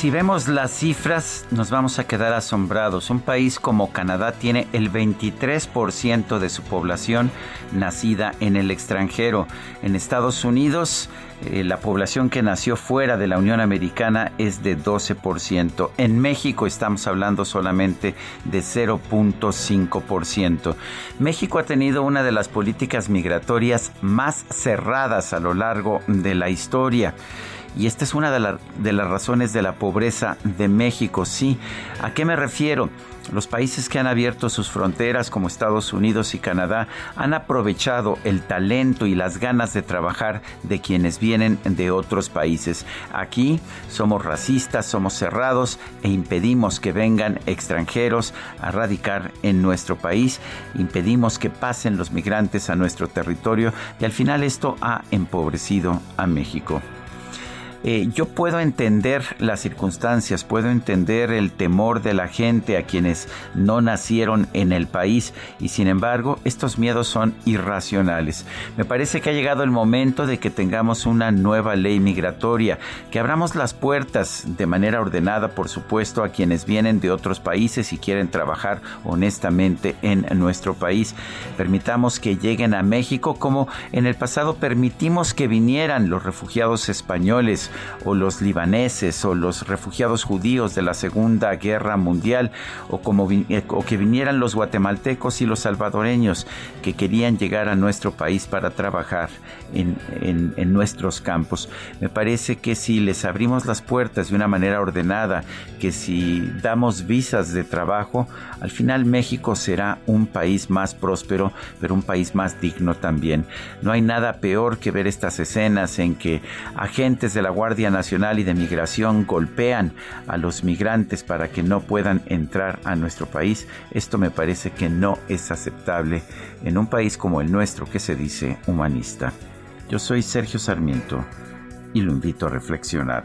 Si vemos las cifras, nos vamos a quedar asombrados. Un país como Canadá tiene el 23% de su población nacida en el extranjero. En Estados Unidos, eh, la población que nació fuera de la Unión Americana es de 12%. En México estamos hablando solamente de 0.5%. México ha tenido una de las políticas migratorias más cerradas a lo largo de la historia. Y esta es una de, de, las razones de la pobreza de México, sí. ¿A qué me refiero? Los países que han abierto sus fronteras, como Estados Unidos y Canadá, han aprovechado el talento y las ganas de trabajar de quienes vienen de otros países. Aquí somos racistas, somos cerrados e impedimos que vengan extranjeros a radicar en nuestro país, impedimos que pasen los migrantes a nuestro territorio y al final esto ha empobrecido a México. Eh, yo puedo entender las circunstancias, puedo entender el temor de la gente a quienes no nacieron en el país y sin embargo estos miedos son irracionales. Me parece que ha llegado el momento de que tengamos una nueva ley migratoria, que abramos las puertas de manera ordenada, por supuesto, a quienes vienen de otros países y quieren trabajar honestamente en nuestro país. Permitamos que lleguen a México como en el pasado permitimos que vinieran los refugiados españoles o los libaneses o los refugiados judíos de la Segunda Guerra Mundial o, como, eh, o que vinieran los guatemaltecos y los salvadoreños que querían llegar a nuestro país para trabajar en, en nuestros campos. Me parece que si les abrimos las puertas de una manera ordenada, que si damos visas de trabajo, al final México será un país más próspero, pero un país más digno también. No hay nada peor que ver estas escenas en que agentes de la Guardia Nacional y de Migración golpean a los migrantes para que no puedan entrar a nuestro país, esto me parece que no es aceptable en un país como el nuestro que se dice humanista. Yo soy Sergio Sarmiento y lo invito a reflexionar.